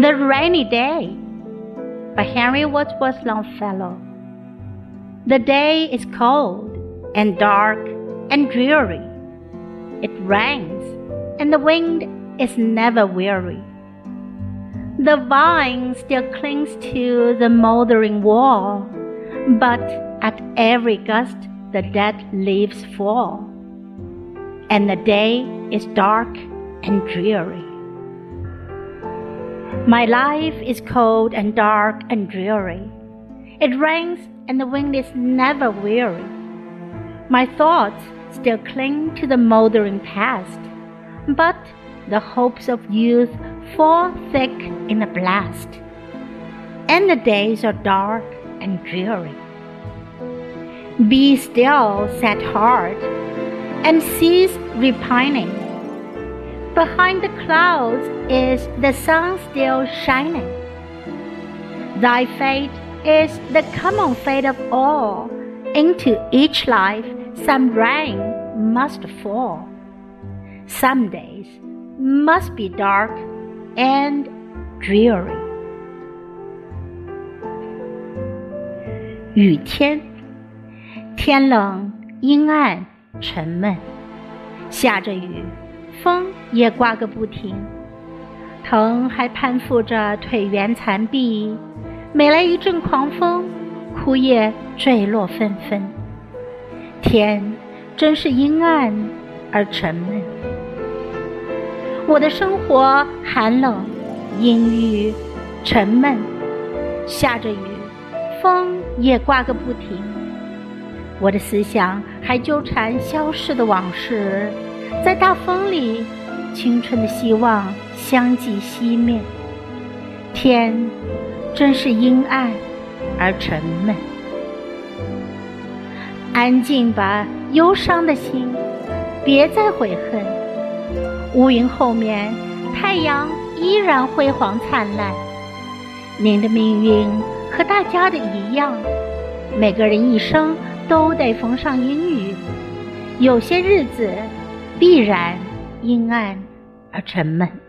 The Rainy Day by Henry Wadsworth Longfellow. The day is cold and dark and dreary. It rains and the wind is never weary. The vine still clings to the moldering wall, but at every gust the dead leaves fall, and the day is dark and dreary. My life is cold and dark and dreary. It rains and the wind is never weary. My thoughts still cling to the moldering past, but the hopes of youth fall thick in a blast, and the days are dark and dreary. Be still, sad heart, and cease repining Behind the clouds is the sun still shining. Thy fate is the common fate of all. Into each life some rain must fall. Some days must be dark and dreary. 雨天，天冷阴暗沉闷，下着雨。 风也刮个不停，藤还攀附着腿圆残壁，每来一阵狂风，枯叶坠落纷纷。天真是阴暗而沉闷，我的生活寒冷、阴郁、沉闷，下着雨，风也刮个不停，我的思想还纠缠消逝的往事。在大风里，青春的希望相继熄灭。天真是阴暗而沉闷。安静吧，忧伤的心，别再悔恨。乌云后面，太阳依然辉煌灿烂。您的命运和大家的一样，每个人一生都得逢上阴雨。有些日子。必然阴暗而沉闷。